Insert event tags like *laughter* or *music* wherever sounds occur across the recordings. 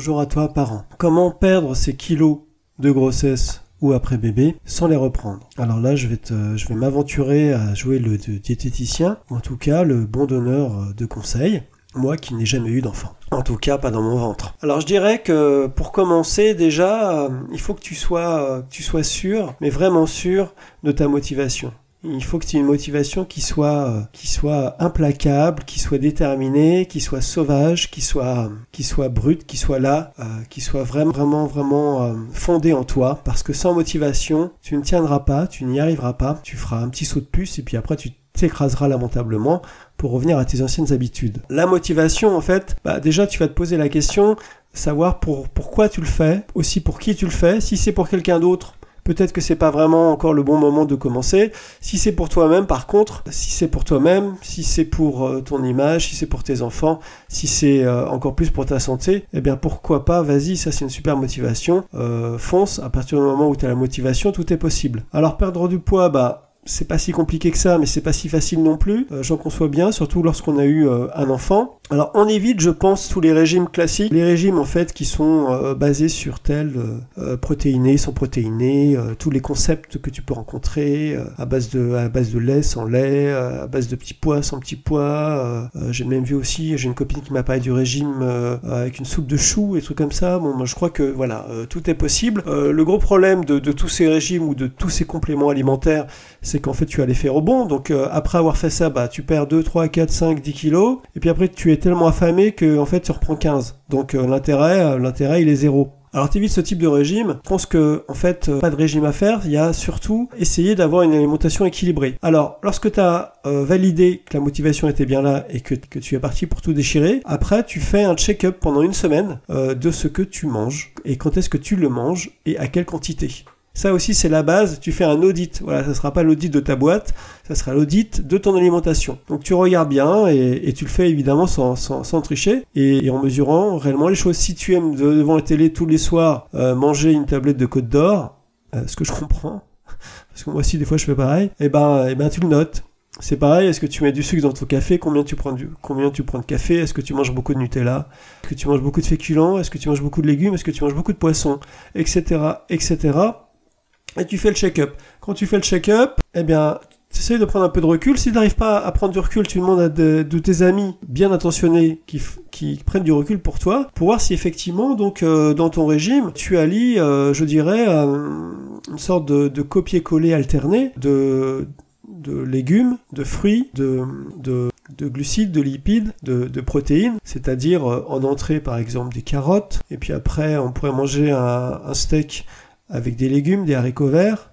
Bonjour à toi parent. Comment perdre ces kilos de grossesse ou après bébé sans les reprendre? Alors là, je vais, te, je vais m'aventurer à jouer le diététicien, ou en tout cas le bon donneur de conseils, moi qui n'ai jamais eu d'enfant. En tout cas, pas dans mon ventre. Alors je dirais que pour commencer, déjà, euh, il faut que tu sois, euh, tu sois sûr, mais vraiment sûr de ta motivation. Il faut que tu aies une motivation qui soit, euh, qui soit implacable, qui soit déterminée, qui soit sauvage, qui soit, qui soit brute, qui soit là, qui soit vraiment, vraiment, vraiment fondée en toi. Parce que sans motivation, tu ne tiendras pas, tu n'y arriveras pas. Tu feras un petit saut de puce et puis après tu t'écraseras lamentablement pour revenir à tes anciennes habitudes. La motivation, en fait, bah déjà tu vas te poser la question, savoir pour, pourquoi tu le fais, aussi pour qui tu le fais. Si c'est pour quelqu'un d'autre, peut-être que c'est pas vraiment encore le bon moment de commencer. Si c'est pour toi-même, par contre, si c'est pour toi-même, si c'est pour euh, ton image, si c'est pour tes enfants, si c'est euh, encore plus pour ta santé, eh bien pourquoi pas, vas-y, ça c'est une super motivation. Euh, fonce, à partir du moment où tu as la motivation, tout est possible. Alors perdre du poids, bah c'est pas si compliqué que ça, mais c'est pas si facile non plus. J'en conçois bien, surtout lorsqu'on a eu un enfant. Alors on évite, je pense, tous les régimes classiques, les régimes en fait qui sont euh, basés sur tel protéiné, sans protéiné, tous les concepts que tu peux rencontrer à base de lait, sans lait, à base de petits pois, sans petits pois. j'ai même vu aussi, j'ai une copine qui m'a parlé du régime avec une soupe de choux et trucs comme ça. Bon, moi je crois que voilà, tout est possible. le gros problème de, tous ces régimes ou de tous ces compléments alimentaires, c'est qu'en fait tu as l'effet rebond. Donc euh, après avoir fait ça, bah, tu perds 2, 3, 4, 5, 10 kilos. Et puis après tu es tellement affamé que en fait tu reprends 15. Donc euh, l'intérêt, euh, l'intérêt il est zéro. Alors t'évites ce type de régime. Je pense que en fait pas de régime à faire. Il y a surtout essayer d'avoir une alimentation équilibrée. Alors lorsque tu as validé que la motivation était bien là et que, tu es parti pour tout déchirer, après tu fais un check-up pendant une semaine de ce que tu manges et quand est-ce que tu le manges et à quelle quantité. Ça aussi, c'est la base. Tu fais un audit. Voilà, ça sera pas l'audit de ta boîte, ça sera l'audit de ton alimentation. Donc tu regardes bien et, tu le fais évidemment sans, tricher et, en mesurant réellement les choses. Si tu aimes devant la télé tous les soirs euh, manger une tablette de Côte d'Or, euh, ce que je comprends, *laughs* parce que moi aussi des fois je fais pareil, et eh ben, eh ben tu le notes. C'est pareil, est-ce que tu mets du sucre dans ton café? Combien tu prends, du, combien tu prends de café? Est-ce que tu manges beaucoup de Nutella? Est-ce que tu manges beaucoup de féculents? Est-ce que tu manges beaucoup de légumes? Est-ce que tu manges beaucoup de poissons? Etc. Etc et tu fais le check-up. Quand tu fais le check-up, eh bien, de prendre un peu de recul. Si tu n'arrives pas à prendre du recul, tu demandes à de, tes amis bien intentionnés qui, qui, prennent du recul pour toi, pour voir si effectivement, donc, euh, dans ton régime, tu allies, euh, je dirais, une sorte de, copier-coller alterné de, de légumes, de fruits, de, de, de glucides, de lipides, de, protéines, c'est-à-dire euh, en entrée par exemple des carottes, et puis après on pourrait manger un steak avec des légumes, des haricots verts,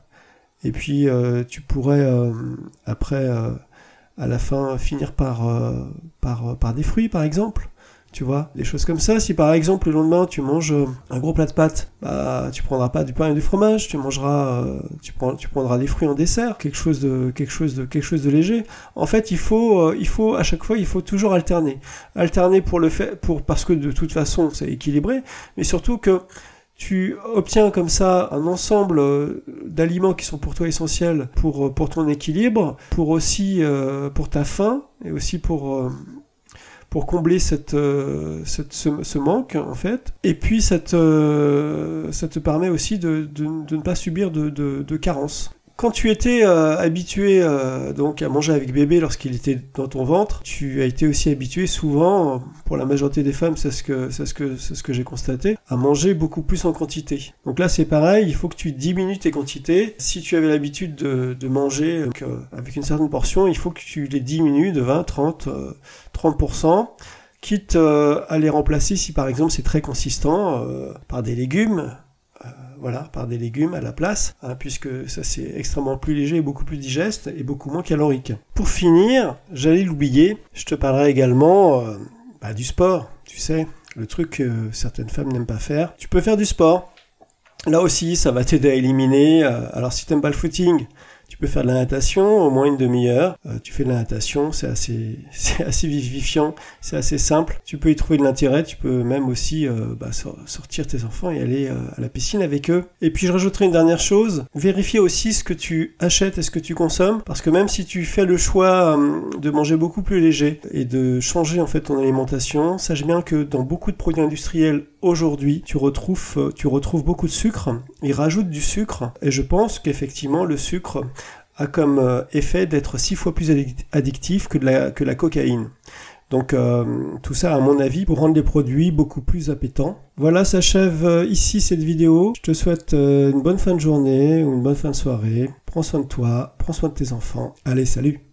et puis euh, tu pourrais euh, après euh, à la fin finir par, par, par des fruits par exemple. Tu vois, des choses comme ça. Si par exemple le lendemain tu manges un gros plat de pâtes, bah tu prendras pas du pain et du fromage, tu mangeras, tu, prends, tu prendras des fruits en dessert, quelque chose de quelque chose de quelque chose de léger. En fait, il faut il faut à chaque fois il faut toujours alterner, alterner pour le fait pour parce que de toute façon c'est équilibré, mais surtout que tu obtiens comme ça un ensemble euh, d'aliments qui sont pour toi essentiels pour, euh, pour ton équilibre, pour aussi euh, pour ta faim et aussi pour, pour combler cette, cette ce, manque en fait. Et puis ça te, ça te permet aussi de, de, de ne pas subir de, de, de carence. Quand tu étais euh, habitué euh, donc à manger avec bébé lorsqu'il était dans ton ventre, tu as été aussi habitué souvent, pour la majorité des femmes, c'est ce que c'est ce que c'est ce que j'ai constaté, à manger beaucoup plus en quantité. Donc là c'est pareil, il faut que tu diminues tes quantités. Si tu avais l'habitude de, manger euh, avec une certaine portion, il faut que tu les diminues de 20, 30, 30% quitte à les remplacer si par exemple c'est très consistant par des légumes voilà, par des légumes à la place, hein, puisque ça c'est extrêmement plus léger, beaucoup plus digeste et beaucoup moins calorique. Pour finir, j'allais l'oublier, je te parlerai également euh, bah, du sport, tu sais, le truc que certaines femmes n'aiment pas faire. Tu peux faire du sport. Là aussi, ça va t'aider à éliminer. Euh, alors si t'aimes pas le footing, tu peux faire de la natation, au moins une demi-heure. Euh, tu fais de la natation, c'est assez, *laughs* c'est assez vivifiant, c'est assez simple. Tu peux y trouver de l'intérêt. Tu peux même aussi euh, bah, sortir tes enfants et aller euh, à la piscine avec eux. Et puis je rajouterai une dernière chose. Vérifier aussi ce que tu achètes et ce que tu consommes, parce que même si tu fais le choix de manger beaucoup plus léger et de changer en fait ton alimentation, sache bien que dans beaucoup de produits industriels aujourd'hui, tu retrouves, euh, tu retrouves beaucoup de sucre. Ils rajoutent du sucre et je pense qu'effectivement le sucre a comme euh, effet d'être six fois plus addictif que, la, que la cocaïne. Donc euh, tout ça, à mon avis, pour rendre les produits beaucoup plus appétants. Voilà, s'achève ici cette vidéo. Je te souhaite une bonne fin de journée ou une bonne fin de soirée. Prends soin de toi, prends soin de tes enfants. Allez, salut